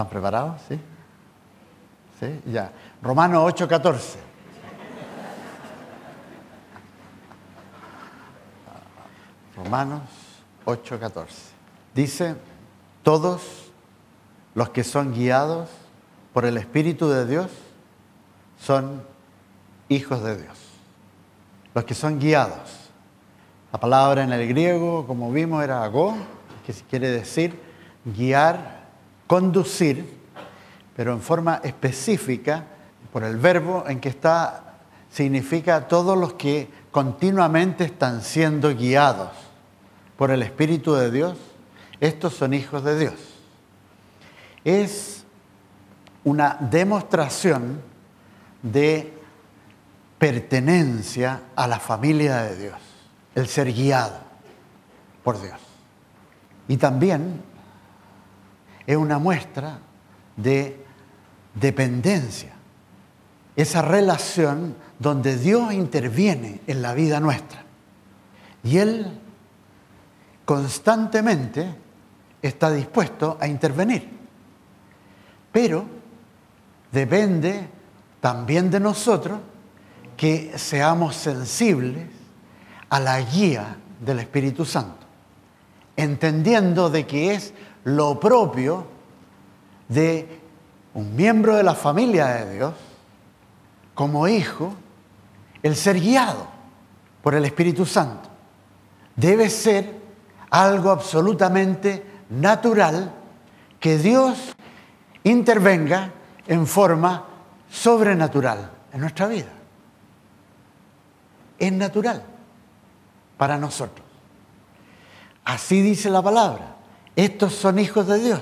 ¿Están preparados? ¿Sí? ¿Sí? Ya. Romanos 8:14. Romanos 8:14. Dice, todos los que son guiados por el Espíritu de Dios son hijos de Dios. Los que son guiados. La palabra en el griego, como vimos, era agó, que quiere decir guiar, conducir, pero en forma específica, por el verbo en que está, significa todos los que continuamente están siendo guiados por el Espíritu de Dios, estos son hijos de Dios. Es una demostración de pertenencia a la familia de Dios, el ser guiado por Dios. Y también es una muestra de dependencia, esa relación donde Dios interviene en la vida nuestra. Y Él constantemente está dispuesto a intervenir. Pero depende también de nosotros que seamos sensibles a la guía del Espíritu Santo, entendiendo de que es lo propio de un miembro de la familia de Dios, como hijo, el ser guiado por el Espíritu Santo. Debe ser algo absolutamente natural que Dios intervenga en forma sobrenatural en nuestra vida es natural para nosotros. Así dice la palabra. Estos son hijos de Dios,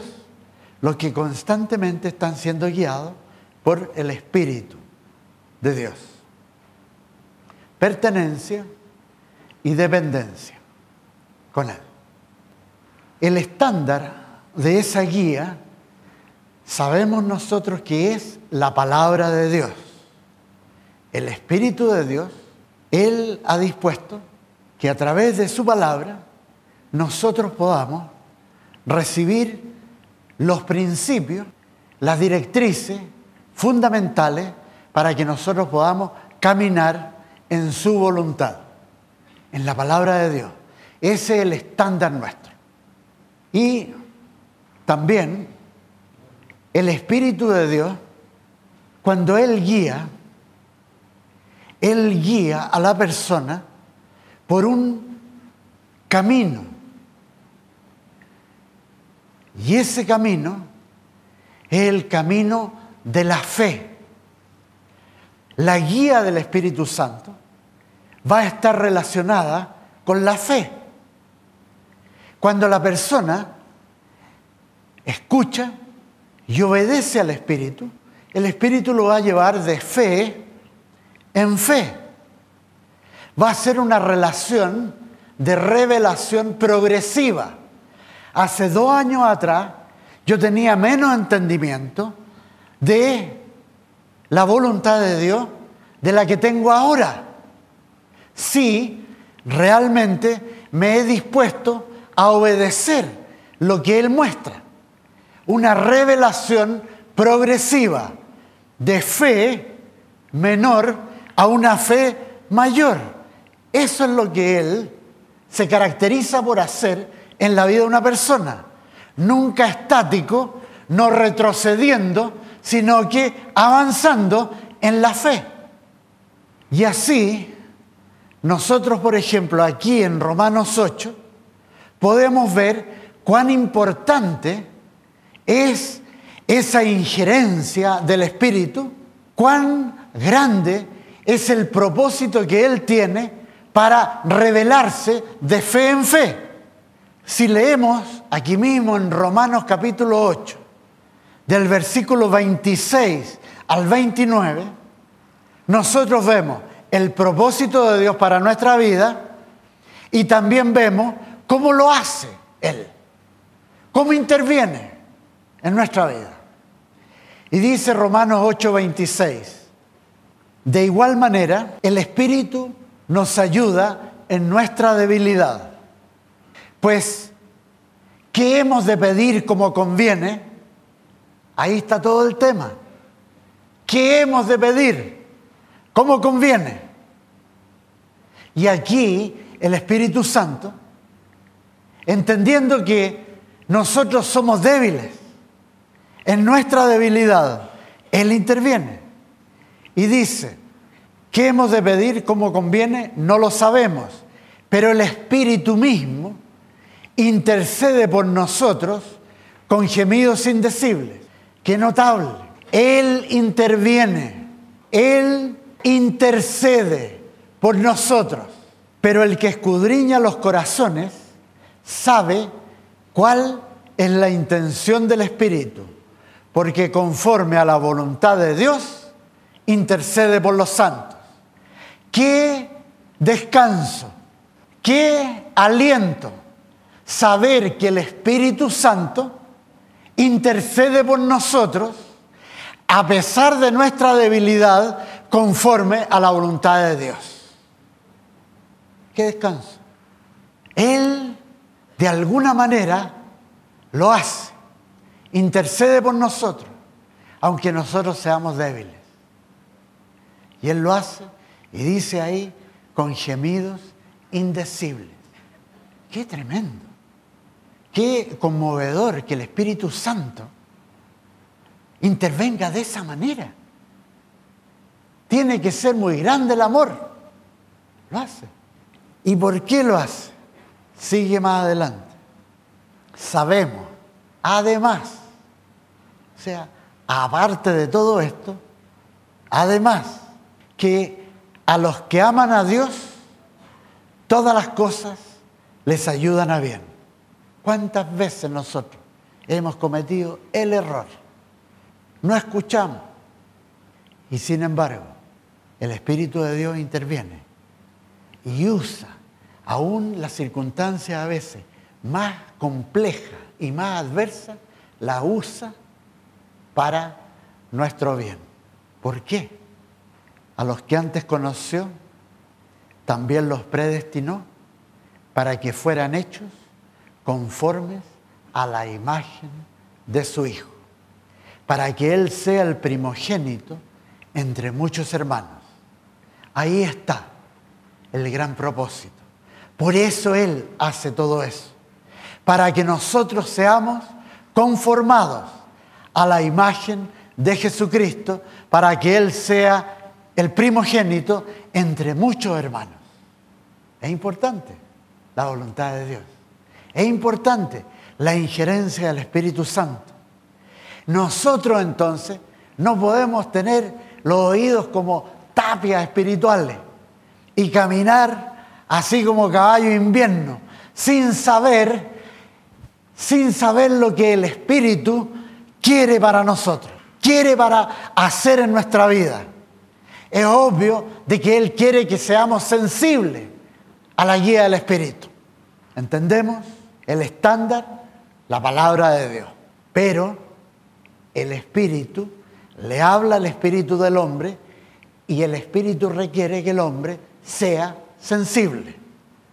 los que constantemente están siendo guiados por el Espíritu de Dios. Pertenencia y dependencia con Él. El estándar de esa guía sabemos nosotros que es la palabra de Dios. El Espíritu de Dios él ha dispuesto que a través de su palabra nosotros podamos recibir los principios, las directrices fundamentales para que nosotros podamos caminar en su voluntad, en la palabra de Dios. Ese es el estándar nuestro. Y también el Espíritu de Dios, cuando Él guía, él guía a la persona por un camino. Y ese camino es el camino de la fe. La guía del Espíritu Santo va a estar relacionada con la fe. Cuando la persona escucha y obedece al Espíritu, el Espíritu lo va a llevar de fe en fe. Va a ser una relación de revelación progresiva. Hace dos años atrás yo tenía menos entendimiento de la voluntad de Dios de la que tengo ahora. Sí, realmente me he dispuesto a obedecer lo que Él muestra. Una revelación progresiva de fe menor a una fe mayor. Eso es lo que Él se caracteriza por hacer en la vida de una persona. Nunca estático, no retrocediendo, sino que avanzando en la fe. Y así, nosotros, por ejemplo, aquí en Romanos 8, podemos ver cuán importante es esa injerencia del Espíritu, cuán grande es el propósito que Él tiene para revelarse de fe en fe. Si leemos aquí mismo en Romanos capítulo 8, del versículo 26 al 29, nosotros vemos el propósito de Dios para nuestra vida y también vemos cómo lo hace Él, cómo interviene en nuestra vida. Y dice Romanos 8, 26, de igual manera, el Espíritu nos ayuda en nuestra debilidad. Pues, ¿qué hemos de pedir como conviene? Ahí está todo el tema. ¿Qué hemos de pedir? ¿Cómo conviene? Y aquí el Espíritu Santo, entendiendo que nosotros somos débiles, en nuestra debilidad, Él interviene y dice, ¿qué hemos de pedir? ¿Cómo conviene? No lo sabemos, pero el Espíritu mismo intercede por nosotros con gemidos indecibles. Qué notable. Él interviene, Él intercede por nosotros, pero el que escudriña los corazones sabe cuál es la intención del Espíritu, porque conforme a la voluntad de Dios, intercede por los santos. Qué descanso, qué aliento saber que el Espíritu Santo intercede por nosotros a pesar de nuestra debilidad conforme a la voluntad de Dios. Qué descanso. Él, de alguna manera, lo hace. Intercede por nosotros, aunque nosotros seamos débiles. Y Él lo hace y dice ahí con gemidos indecibles. Qué tremendo. Qué conmovedor que el Espíritu Santo intervenga de esa manera. Tiene que ser muy grande el amor. Lo hace. ¿Y por qué lo hace? Sigue más adelante. Sabemos, además, o sea, aparte de todo esto, además que a los que aman a Dios, todas las cosas les ayudan a bien. ¿Cuántas veces nosotros hemos cometido el error? No escuchamos. Y sin embargo, el Espíritu de Dios interviene y usa aún las circunstancias a veces más complejas y más adversas, la usa para nuestro bien. ¿Por qué? A los que antes conoció, también los predestinó para que fueran hechos conformes a la imagen de su Hijo, para que Él sea el primogénito entre muchos hermanos. Ahí está el gran propósito. Por eso Él hace todo eso, para que nosotros seamos conformados a la imagen de Jesucristo, para que Él sea el primogénito entre muchos hermanos. Es importante la voluntad de Dios. Es importante la injerencia del Espíritu Santo. Nosotros entonces no podemos tener los oídos como tapias espirituales y caminar así como caballo invierno, sin saber, sin saber lo que el Espíritu quiere para nosotros, quiere para hacer en nuestra vida. Es obvio de que Él quiere que seamos sensibles a la guía del Espíritu. ¿Entendemos? El estándar, la palabra de Dios. Pero el Espíritu le habla al Espíritu del hombre y el Espíritu requiere que el hombre sea sensible,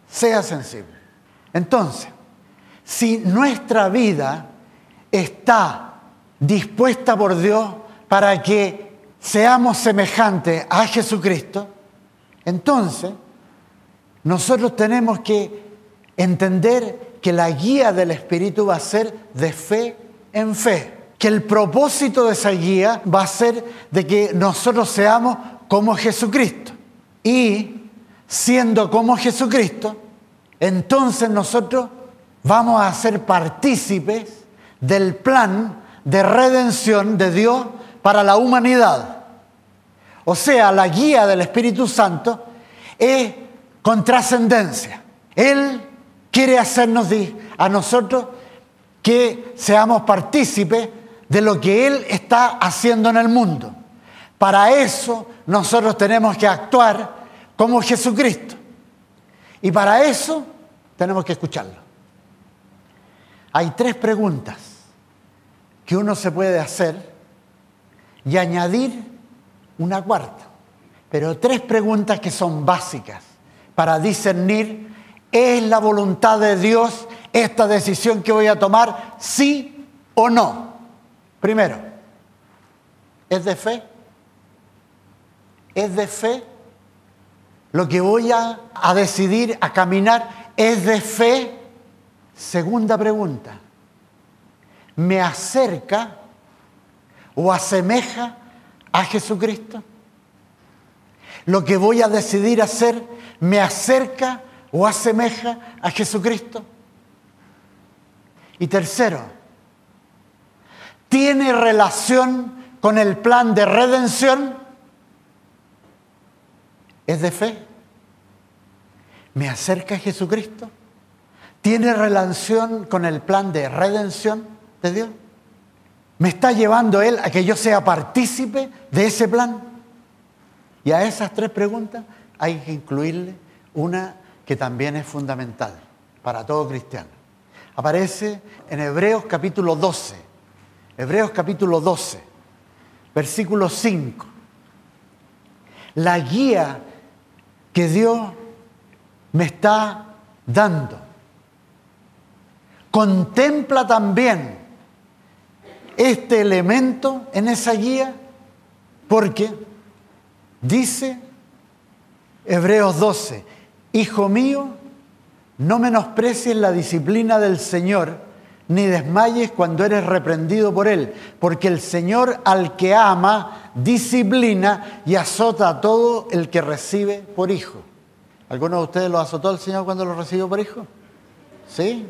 sea sensible. Entonces, si nuestra vida está dispuesta por Dios para que seamos semejantes a Jesucristo, entonces nosotros tenemos que entender que la guía del Espíritu va a ser de fe en fe, que el propósito de esa guía va a ser de que nosotros seamos como Jesucristo. Y siendo como Jesucristo, entonces nosotros vamos a ser partícipes del plan de redención de Dios para la humanidad. O sea, la guía del Espíritu Santo es con trascendencia. Él quiere hacernos a nosotros que seamos partícipes de lo que Él está haciendo en el mundo. Para eso nosotros tenemos que actuar como Jesucristo. Y para eso tenemos que escucharlo. Hay tres preguntas que uno se puede hacer y añadir una cuarta. Pero tres preguntas que son básicas para discernir ¿Es la voluntad de Dios esta decisión que voy a tomar, sí o no? Primero, ¿Es de fe? ¿Es de fe? Lo que voy a, a decidir, a caminar, ¿es de fe? Segunda pregunta. ¿Me acerca o asemeja a Jesucristo? Lo que voy a decidir hacer me acerca o asemeja a Jesucristo. Y tercero, ¿tiene relación con el plan de redención? ¿Es de fe? ¿Me acerca a Jesucristo? ¿Tiene relación con el plan de redención de Dios? ¿Me está llevando Él a que yo sea partícipe de ese plan? Y a esas tres preguntas hay que incluirle una que también es fundamental para todo cristiano. Aparece en Hebreos capítulo 12, Hebreos capítulo 12, versículo 5. La guía que Dios me está dando contempla también este elemento en esa guía porque dice Hebreos 12, Hijo mío, no menosprecies la disciplina del Señor, ni desmayes cuando eres reprendido por Él, porque el Señor al que ama, disciplina y azota a todo el que recibe por hijo. ¿Alguno de ustedes lo azotó el Señor cuando lo recibió por hijo? Sí,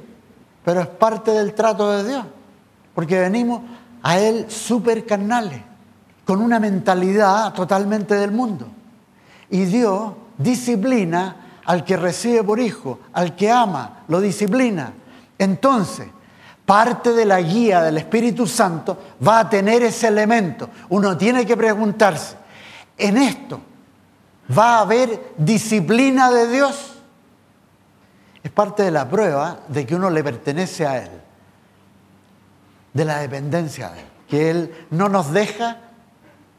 pero es parte del trato de Dios, porque venimos a Él súper carnales, con una mentalidad totalmente del mundo. Y Dios disciplina al que recibe por hijo, al que ama, lo disciplina. Entonces, parte de la guía del Espíritu Santo va a tener ese elemento. Uno tiene que preguntarse, ¿en esto va a haber disciplina de Dios? Es parte de la prueba de que uno le pertenece a Él, de la dependencia de Él, que Él no nos deja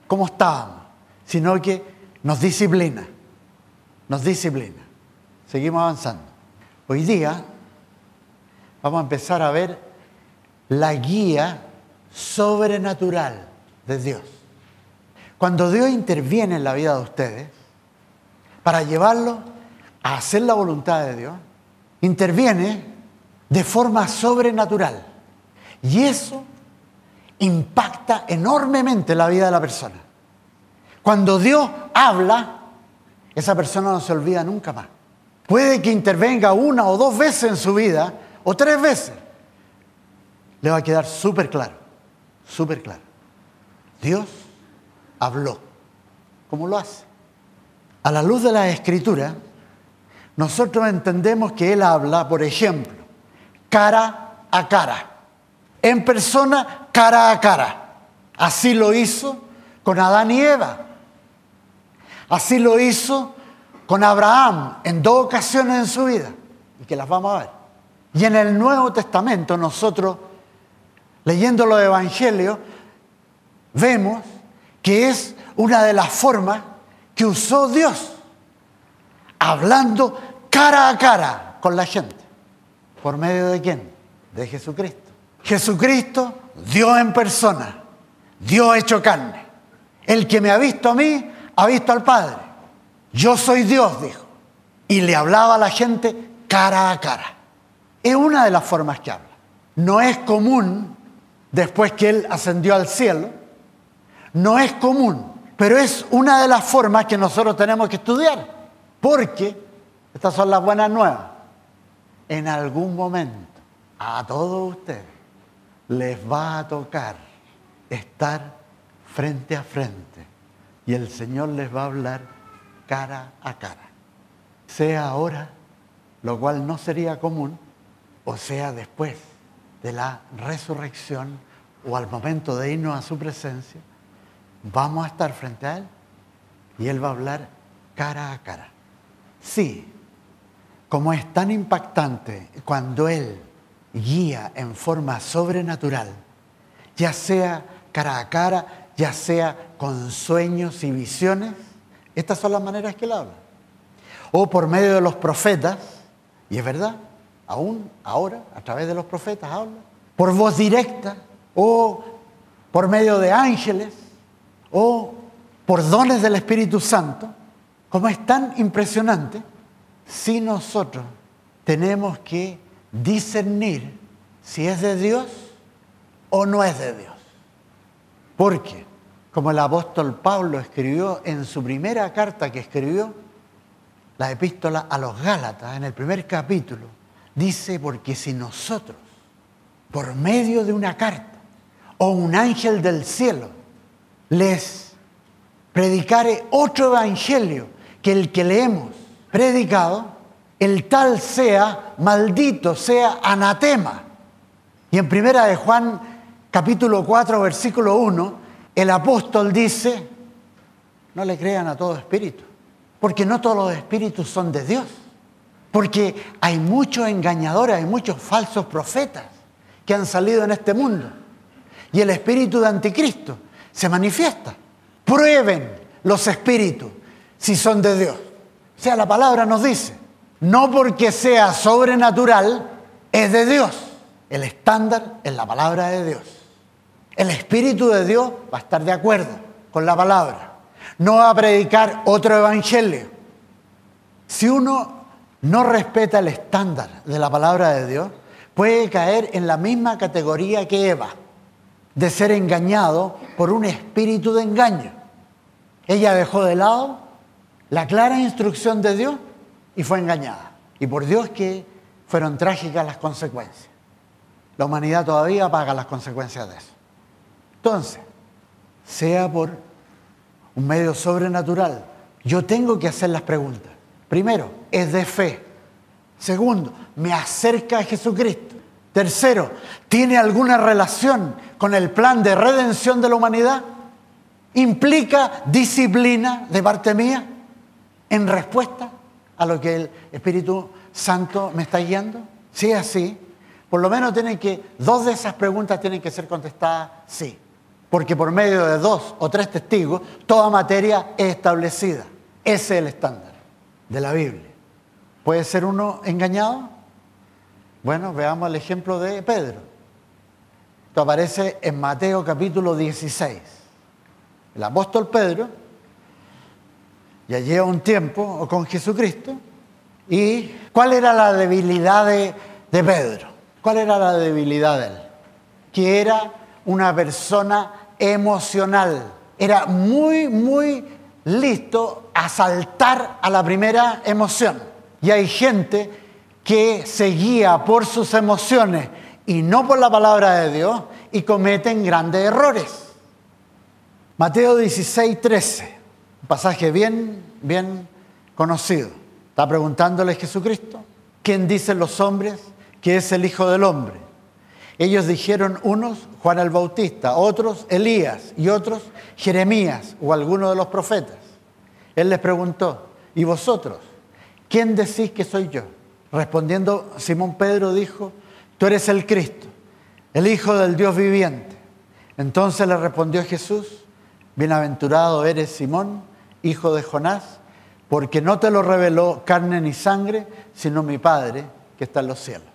como estábamos, sino que nos disciplina, nos disciplina. Seguimos avanzando. Hoy día vamos a empezar a ver la guía sobrenatural de Dios. Cuando Dios interviene en la vida de ustedes, para llevarlo a hacer la voluntad de Dios, interviene de forma sobrenatural. Y eso impacta enormemente la vida de la persona. Cuando Dios habla, esa persona no se olvida nunca más. Puede que intervenga una o dos veces en su vida, o tres veces. Le va a quedar súper claro, súper claro. Dios habló. ¿Cómo lo hace? A la luz de la escritura, nosotros entendemos que Él habla, por ejemplo, cara a cara, en persona, cara a cara. Así lo hizo con Adán y Eva. Así lo hizo con Abraham en dos ocasiones en su vida, y que las vamos a ver. Y en el Nuevo Testamento nosotros, leyendo los Evangelios, vemos que es una de las formas que usó Dios, hablando cara a cara con la gente. ¿Por medio de quién? De Jesucristo. Jesucristo, Dios en persona, Dios hecho carne. El que me ha visto a mí, ha visto al Padre. Yo soy Dios, dijo. Y le hablaba a la gente cara a cara. Es una de las formas que habla. No es común, después que Él ascendió al cielo, no es común, pero es una de las formas que nosotros tenemos que estudiar. Porque, estas son las buenas nuevas, en algún momento a todos ustedes les va a tocar estar frente a frente y el Señor les va a hablar cara a cara. Sea ahora, lo cual no sería común, o sea después de la resurrección o al momento de irnos a su presencia, vamos a estar frente a Él y Él va a hablar cara a cara. Sí, como es tan impactante cuando Él guía en forma sobrenatural, ya sea cara a cara, ya sea con sueños y visiones, estas son las maneras que él habla. O por medio de los profetas, y es verdad, aún ahora, a través de los profetas habla, por voz directa, o por medio de ángeles, o por dones del Espíritu Santo, como es tan impresionante, si nosotros tenemos que discernir si es de Dios o no es de Dios. Porque, como el apóstol Pablo escribió en su primera carta que escribió, la epístola a los Gálatas, en el primer capítulo, dice, porque si nosotros, por medio de una carta o un ángel del cielo, les predicare otro evangelio que el que le hemos predicado, el tal sea maldito, sea anatema. Y en primera de Juan capítulo 4 versículo 1, el apóstol dice, no le crean a todo espíritu, porque no todos los espíritus son de Dios, porque hay muchos engañadores, hay muchos falsos profetas que han salido en este mundo. Y el espíritu de anticristo se manifiesta. Prueben los espíritus si son de Dios. O sea, la palabra nos dice, no porque sea sobrenatural, es de Dios. El estándar es la palabra de Dios. El Espíritu de Dios va a estar de acuerdo con la palabra. No va a predicar otro evangelio. Si uno no respeta el estándar de la palabra de Dios, puede caer en la misma categoría que Eva, de ser engañado por un espíritu de engaño. Ella dejó de lado la clara instrucción de Dios y fue engañada. Y por Dios que fueron trágicas las consecuencias. La humanidad todavía paga las consecuencias de eso. Entonces, sea por un medio sobrenatural, yo tengo que hacer las preguntas. Primero, es de fe. Segundo, me acerca a Jesucristo. Tercero, ¿tiene alguna relación con el plan de redención de la humanidad? ¿Implica disciplina de parte mía en respuesta a lo que el Espíritu Santo me está guiando? Si es así, por lo menos tienen que, dos de esas preguntas tienen que ser contestadas sí. Porque por medio de dos o tres testigos, toda materia es establecida. Ese es el estándar de la Biblia. ¿Puede ser uno engañado? Bueno, veamos el ejemplo de Pedro. Esto aparece en Mateo capítulo 16. El apóstol Pedro ya lleva un tiempo con Jesucristo. ¿Y cuál era la debilidad de, de Pedro? ¿Cuál era la debilidad de él? Que era una persona emocional. Era muy, muy listo a saltar a la primera emoción. Y hay gente que se guía por sus emociones y no por la palabra de Dios y cometen grandes errores. Mateo 16, 13, un pasaje bien, bien conocido. Está preguntándole Jesucristo, ¿quién dicen los hombres que es el Hijo del Hombre. Ellos dijeron unos Juan el Bautista, otros Elías y otros Jeremías o alguno de los profetas. Él les preguntó, ¿y vosotros? ¿Quién decís que soy yo? Respondiendo, Simón Pedro dijo, tú eres el Cristo, el Hijo del Dios viviente. Entonces le respondió Jesús, bienaventurado eres Simón, hijo de Jonás, porque no te lo reveló carne ni sangre, sino mi Padre que está en los cielos.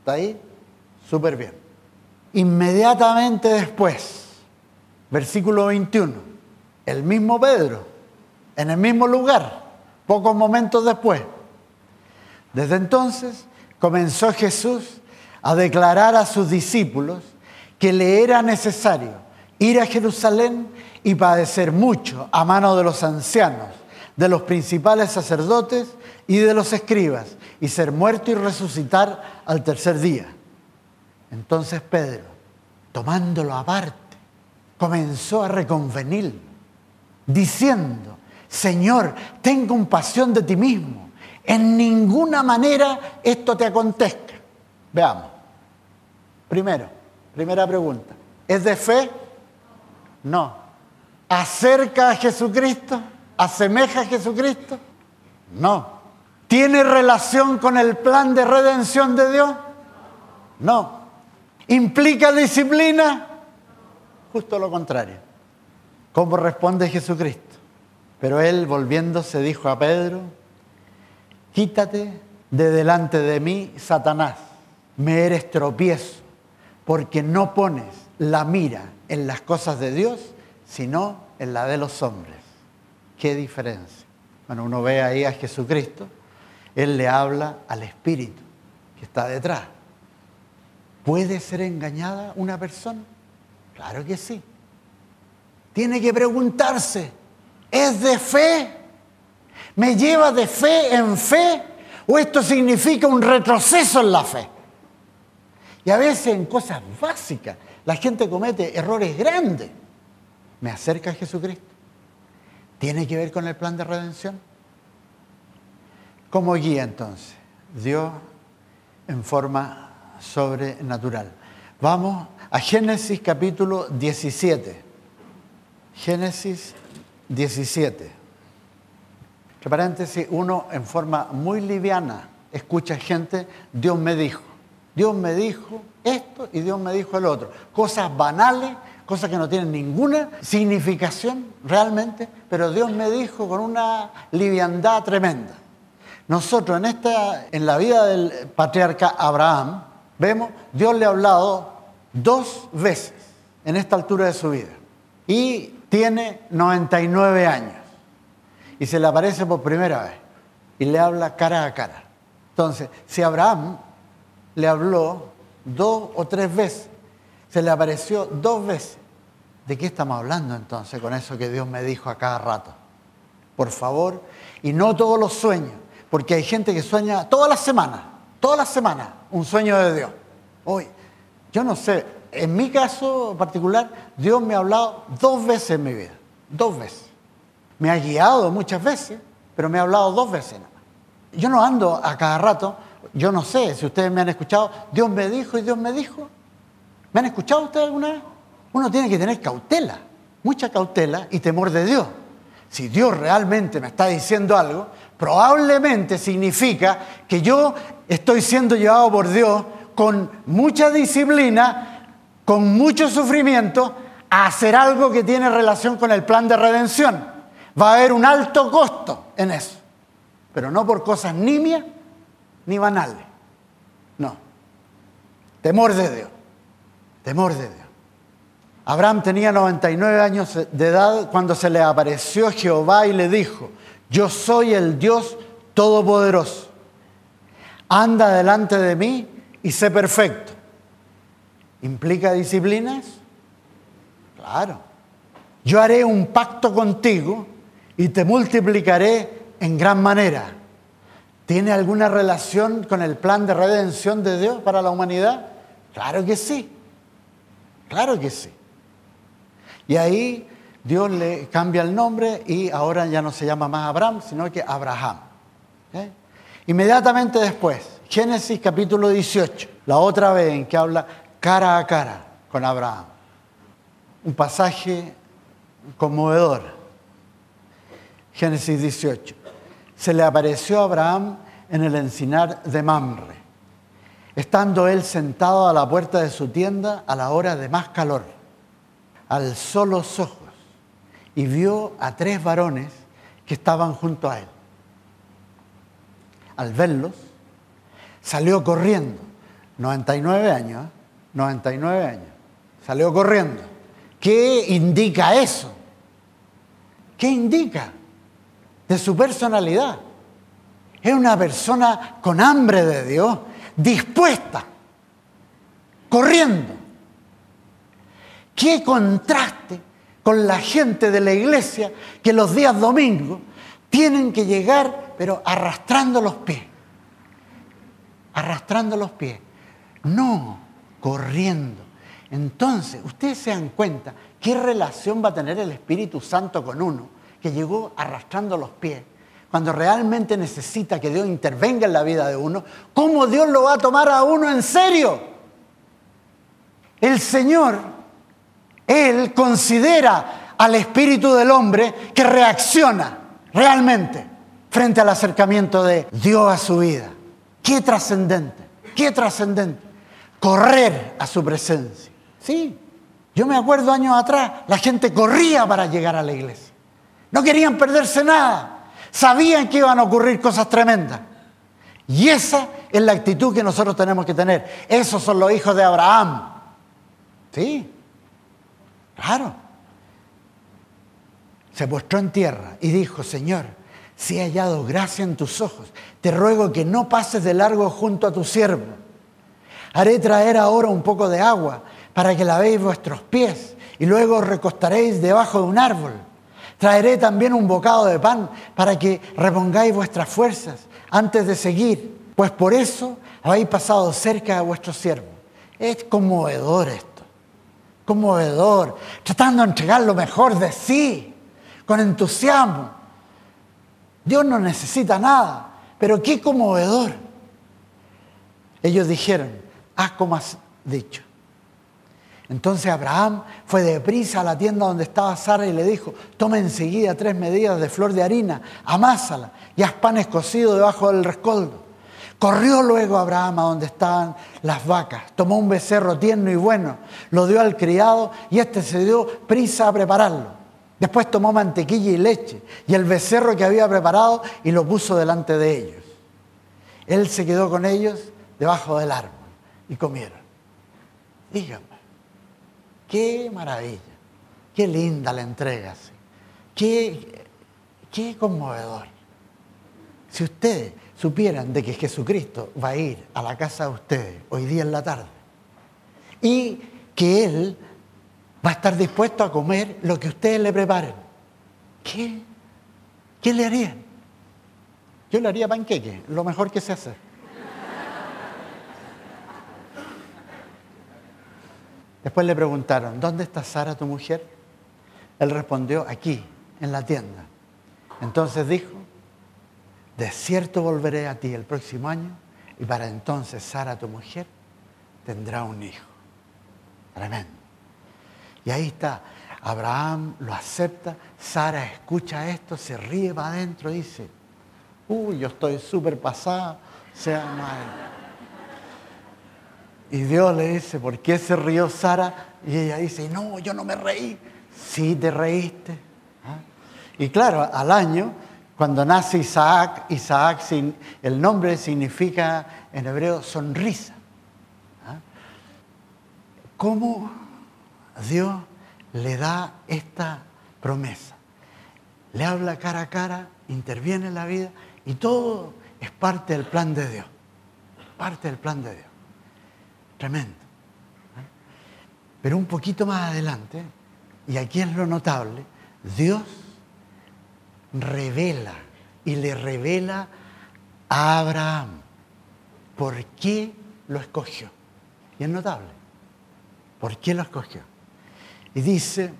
¿Está ahí? Súper bien. Inmediatamente después, versículo 21, el mismo Pedro, en el mismo lugar, pocos momentos después. Desde entonces comenzó Jesús a declarar a sus discípulos que le era necesario ir a Jerusalén y padecer mucho a mano de los ancianos, de los principales sacerdotes y de los escribas, y ser muerto y resucitar al tercer día. Entonces Pedro, tomándolo aparte, comenzó a reconvenirlo, diciendo, Señor, ten compasión de ti mismo, en ninguna manera esto te acontezca. Veamos. Primero, primera pregunta, ¿es de fe? No. ¿Acerca a Jesucristo? ¿Asemeja a Jesucristo? No. ¿Tiene relación con el plan de redención de Dios? No. ¿Implica disciplina? Justo lo contrario. ¿Cómo responde Jesucristo? Pero él volviéndose dijo a Pedro, quítate de delante de mí, Satanás, me eres tropiezo, porque no pones la mira en las cosas de Dios, sino en la de los hombres. ¿Qué diferencia? Bueno, uno ve ahí a Jesucristo, Él le habla al Espíritu que está detrás. ¿Puede ser engañada una persona? Claro que sí. Tiene que preguntarse, ¿es de fe? ¿Me lleva de fe en fe? ¿O esto significa un retroceso en la fe? Y a veces en cosas básicas la gente comete errores grandes. ¿Me acerca a Jesucristo? ¿Tiene que ver con el plan de redención? ¿Cómo guía entonces? Dios en forma sobrenatural. Vamos a Génesis capítulo 17. Génesis 17. Entre paréntesis, uno en forma muy liviana escucha gente, Dios me dijo, Dios me dijo esto y Dios me dijo el otro. Cosas banales, cosas que no tienen ninguna significación realmente, pero Dios me dijo con una liviandad tremenda. Nosotros en, esta, en la vida del patriarca Abraham, vemos, Dios le ha hablado dos veces en esta altura de su vida. Y tiene 99 años. Y se le aparece por primera vez. Y le habla cara a cara. Entonces, si Abraham le habló dos o tres veces, se le apareció dos veces, ¿de qué estamos hablando entonces con eso que Dios me dijo a cada rato? Por favor, y no todos los sueños, porque hay gente que sueña todas las semanas, todas las semanas, un sueño de Dios. Hoy, yo no sé, en mi caso particular, Dios me ha hablado dos veces en mi vida, dos veces. Me ha guiado muchas veces, pero me ha hablado dos veces nada Yo no ando a cada rato, yo no sé si ustedes me han escuchado, Dios me dijo y Dios me dijo. ¿Me han escuchado ustedes alguna vez? Uno tiene que tener cautela, mucha cautela y temor de Dios. Si Dios realmente me está diciendo algo, probablemente significa que yo estoy siendo llevado por Dios con mucha disciplina, con mucho sufrimiento, a hacer algo que tiene relación con el plan de redención. Va a haber un alto costo en eso, pero no por cosas nimias ni banales. No. Temor de Dios. Temor de Dios. Abraham tenía 99 años de edad cuando se le apareció Jehová y le dijo, yo soy el Dios Todopoderoso. Anda delante de mí y sé perfecto. ¿Implica disciplinas? Claro. Yo haré un pacto contigo y te multiplicaré en gran manera. ¿Tiene alguna relación con el plan de redención de Dios para la humanidad? Claro que sí. Claro que sí. Y ahí Dios le cambia el nombre y ahora ya no se llama más Abraham, sino que Abraham. ¿Eh? Inmediatamente después, Génesis capítulo 18, la otra vez en que habla cara a cara con Abraham. Un pasaje conmovedor. Génesis 18. Se le apareció a Abraham en el encinar de Mamre, estando él sentado a la puerta de su tienda a la hora de más calor. Alzó los ojos y vio a tres varones que estaban junto a él. Al verlos, salió corriendo, 99 años, 99 ¿eh? años, salió corriendo. ¿Qué indica eso? ¿Qué indica de su personalidad? Es una persona con hambre de Dios, dispuesta, corriendo. ¿Qué contraste con la gente de la iglesia que los días domingos tienen que llegar, pero arrastrando los pies? Arrastrando los pies. No, corriendo. Entonces, ustedes se dan cuenta qué relación va a tener el Espíritu Santo con uno que llegó arrastrando los pies cuando realmente necesita que Dios intervenga en la vida de uno, ¿cómo Dios lo va a tomar a uno en serio? El Señor, Él considera al espíritu del hombre que reacciona realmente frente al acercamiento de Dios a su vida. Qué trascendente, qué trascendente. Correr a su presencia. Sí, yo me acuerdo años atrás, la gente corría para llegar a la iglesia. No querían perderse nada. Sabían que iban a ocurrir cosas tremendas. Y esa es la actitud que nosotros tenemos que tener. Esos son los hijos de Abraham. Sí, claro. se postró en tierra y dijo, Señor, si he hallado gracia en tus ojos, te ruego que no pases de largo junto a tu siervo. Haré traer ahora un poco de agua para que lavéis vuestros pies y luego os recostaréis debajo de un árbol. Traeré también un bocado de pan para que repongáis vuestras fuerzas antes de seguir, pues por eso habéis pasado cerca de vuestro siervo. Es conmovedor esto, conmovedor, tratando de entregar lo mejor de sí, con entusiasmo. Dios no necesita nada, pero qué conmovedor. Ellos dijeron, haz como has dicho. Entonces Abraham fue deprisa a la tienda donde estaba Sara y le dijo, toma enseguida tres medidas de flor de harina, amásala y haz panes cocidos debajo del rescoldo. Corrió luego Abraham a donde estaban las vacas, tomó un becerro tierno y bueno, lo dio al criado y éste se dio prisa a prepararlo. Después tomó mantequilla y leche y el becerro que había preparado y lo puso delante de ellos. Él se quedó con ellos debajo del árbol y comieron. Dígame. Qué maravilla, qué linda la entrega, qué, qué conmovedor. Si ustedes supieran de que Jesucristo va a ir a la casa de ustedes hoy día en la tarde y que Él va a estar dispuesto a comer lo que ustedes le preparen, ¿qué, qué le harían? Yo le haría panqueque, lo mejor que se hace. Después le preguntaron, ¿dónde está Sara, tu mujer? Él respondió, aquí, en la tienda. Entonces dijo, de cierto volveré a ti el próximo año y para entonces Sara, tu mujer, tendrá un hijo. Tremendo. Y ahí está, Abraham lo acepta, Sara escucha esto, se ríe para adentro, dice, uy, yo estoy súper pasada, sea mal. Y Dios le dice, ¿por qué se rió Sara? Y ella dice, no, yo no me reí. Sí, te reíste. ¿Ah? Y claro, al año, cuando nace Isaac, Isaac, el nombre significa en hebreo sonrisa. ¿Ah? ¿Cómo Dios le da esta promesa? Le habla cara a cara, interviene en la vida y todo es parte del plan de Dios. Parte del plan de Dios. Tremendo. Pero un poquito más adelante, y aquí es lo notable, Dios revela y le revela a Abraham por qué lo escogió. Y es notable. ¿Por qué lo escogió? Y dice,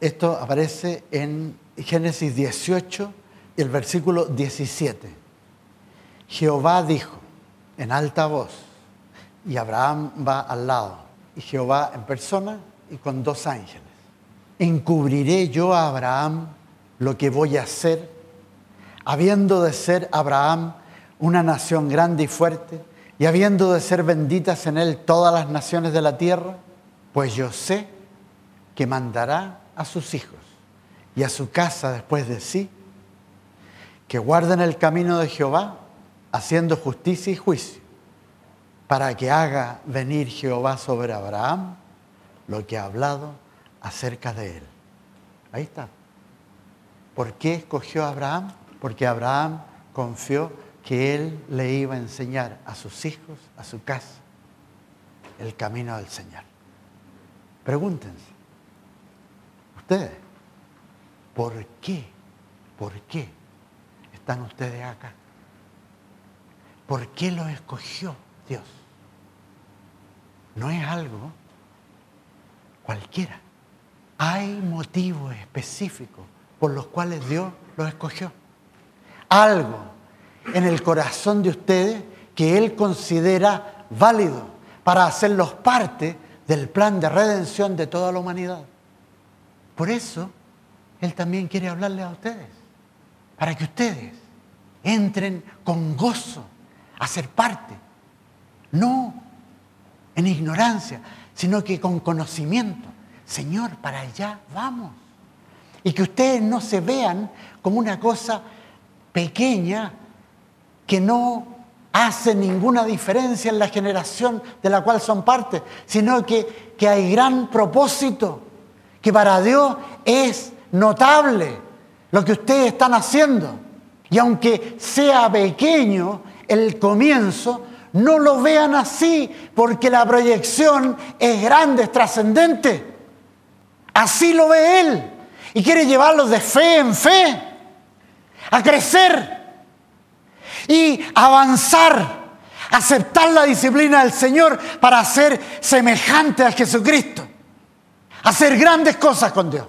esto aparece en Génesis 18, el versículo 17. Jehová dijo en alta voz, y Abraham va al lado, y Jehová en persona y con dos ángeles. Encubriré yo a Abraham lo que voy a hacer, habiendo de ser Abraham una nación grande y fuerte, y habiendo de ser benditas en él todas las naciones de la tierra, pues yo sé que mandará a sus hijos y a su casa después de sí, que guarden el camino de Jehová, haciendo justicia y juicio para que haga venir Jehová sobre Abraham lo que ha hablado acerca de él. Ahí está. ¿Por qué escogió a Abraham? Porque Abraham confió que él le iba a enseñar a sus hijos, a su casa, el camino del Señor. Pregúntense, ¿por qué? ¿Por qué están ustedes acá? ¿Por qué los escogió Dios? no es algo cualquiera. Hay motivos específicos por los cuales Dios los escogió. Algo en el corazón de ustedes que Él considera válido para hacerlos parte del plan de redención de toda la humanidad. Por eso Él también quiere hablarle a ustedes, para que ustedes entren con gozo a ser parte, no en ignorancia, sino que con conocimiento. Señor, para allá vamos. Y que ustedes no se vean como una cosa pequeña que no hace ninguna diferencia en la generación de la cual son parte, sino que, que hay gran propósito, que para Dios es notable lo que ustedes están haciendo. Y aunque sea pequeño el comienzo, no lo vean así, porque la proyección es grande, es trascendente. Así lo ve Él. Y quiere llevarlos de fe en fe, a crecer y avanzar, aceptar la disciplina del Señor para ser semejante a Jesucristo, hacer grandes cosas con Dios.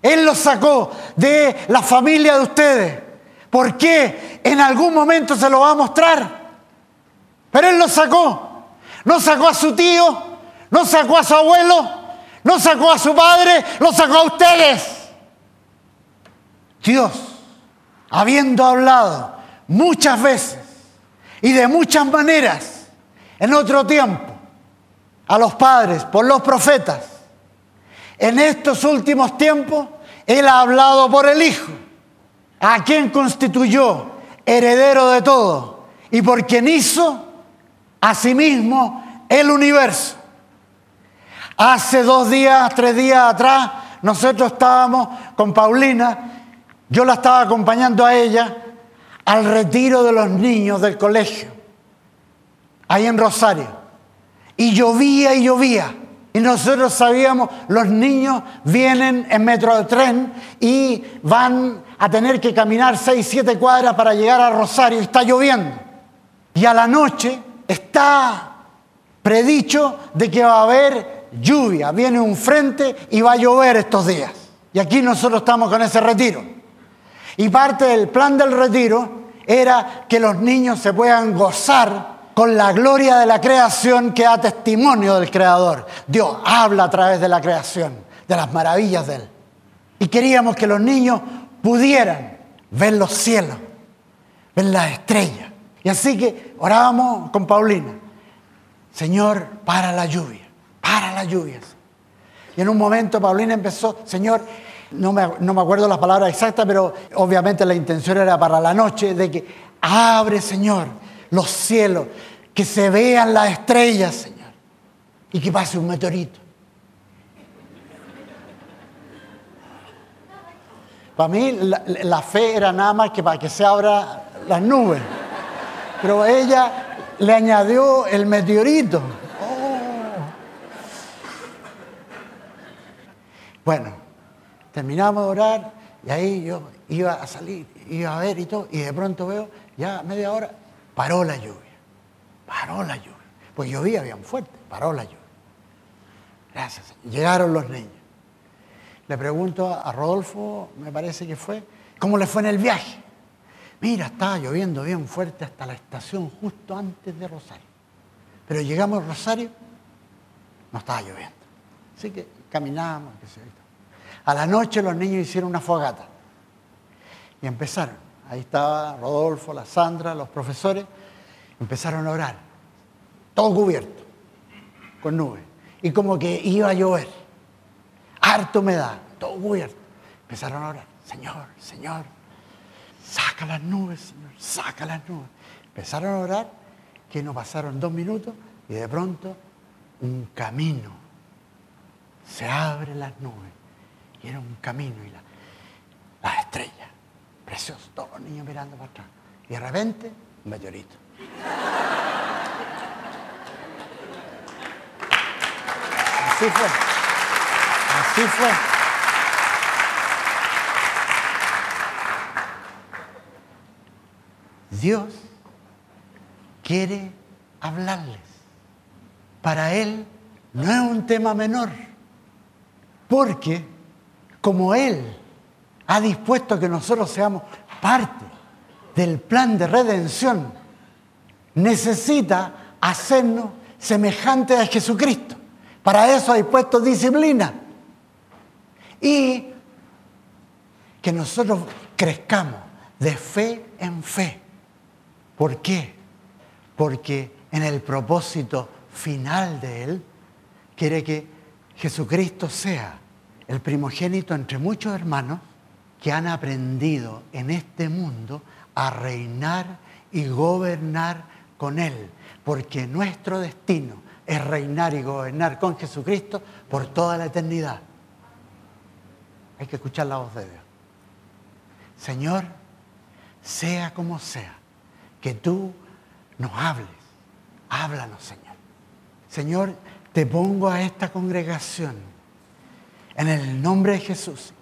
Él los sacó de la familia de ustedes. ¿Por qué? En algún momento se lo va a mostrar. Pero Él lo sacó. No sacó a su tío, no sacó a su abuelo, no sacó a su padre, lo sacó a ustedes. Dios, habiendo hablado muchas veces y de muchas maneras en otro tiempo a los padres por los profetas, en estos últimos tiempos Él ha hablado por el Hijo, a quien constituyó heredero de todo y por quien hizo asimismo el universo. Hace dos días, tres días atrás, nosotros estábamos con Paulina, yo la estaba acompañando a ella al retiro de los niños del colegio, ahí en Rosario. Y llovía y llovía. Y nosotros sabíamos, los niños vienen en metro de tren y van a tener que caminar seis, siete cuadras para llegar a Rosario está lloviendo. Y a la noche está predicho de que va a haber lluvia, viene un frente y va a llover estos días. Y aquí nosotros estamos con ese retiro. Y parte del plan del retiro era que los niños se puedan gozar con la gloria de la creación que da testimonio del Creador. Dios habla a través de la creación, de las maravillas de Él. Y queríamos que los niños pudieran ver los cielos, ver las estrellas. Y así que orábamos con Paulina. Señor, para la lluvia, para las lluvias. Y en un momento Paulina empezó, Señor, no me, no me acuerdo las palabras exactas, pero obviamente la intención era para la noche, de que abre, Señor, los cielos, que se vean las estrellas, Señor, y que pase un meteorito. Para mí la, fe era nada más que para que se abran las nubes, pero ella le añadió el meteorito. Oh. Bueno, terminamos de orar y ahí yo iba a salir, iba a ver y todo, y de pronto veo, ya media hora, paró la lluvia. Paró la lluvia. Pues llovía bien fuerte, paró la lluvia. Gracias. Llegaron los niños. Le pregunto a Rodolfo, me parece que fue, ¿cómo le fue en el viaje? Mira, estaba lloviendo bien fuerte hasta la estación justo antes de Rosario. Pero llegamos a Rosario, no estaba lloviendo. Así que sé A la noche los niños hicieron una fogata y empezaron. Ahí estaba Rodolfo, la Sandra, los profesores. Empezaron a orar, todo cubierto, con nubes. Y como que iba a llover, harto humedad, todo cubierto. Empezaron a orar, Señor, Señor, saca las nubes, Señor, saca las nubes. Empezaron a orar, que no pasaron dos minutos y de pronto un camino. Se abre las nubes y era un camino y estrellas. Todos los niños mirando para atrás. Y de repente, un meteorito. Así fue. Así fue. Dios quiere hablarles. Para Él no es un tema menor, porque como Él ha dispuesto que nosotros seamos parte del plan de redención, necesita hacernos semejantes a Jesucristo. Para eso hay puesto disciplina. Y que nosotros crezcamos de fe en fe. ¿Por qué? Porque en el propósito final de Él quiere que Jesucristo sea el primogénito entre muchos hermanos que han aprendido en este mundo a reinar y gobernar con Él, porque nuestro destino es reinar y gobernar con Jesucristo por toda la eternidad. Hay que escuchar la voz de Dios. Señor, sea como sea, que tú nos hables. Háblanos, Señor. Señor, te pongo a esta congregación en el nombre de Jesús,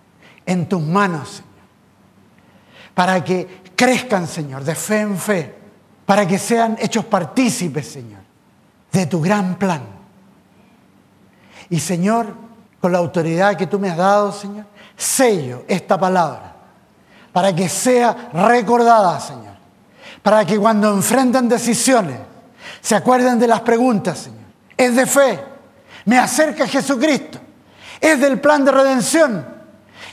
en tus manos, Señor, para que crezcan, Señor, de fe en fe, para que sean hechos partícipes, Señor, de tu gran plan. Y, Señor, con la autoridad que tú me has dado, Señor, sello esta palabra para que sea recordada, Señor. Para que cuando enfrenten decisiones se acuerden de las preguntas, Señor. Es de fe, me acerca a Jesucristo, es del plan de redención,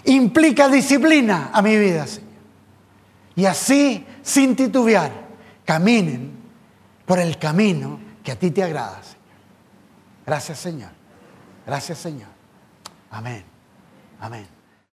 implica disciplina a mi vida, Señor. Y así, sin titubear, caminen por el camino que a ti te agrada, Señor. Gracias, Señor. Gracias, Señor. Amén. Amén.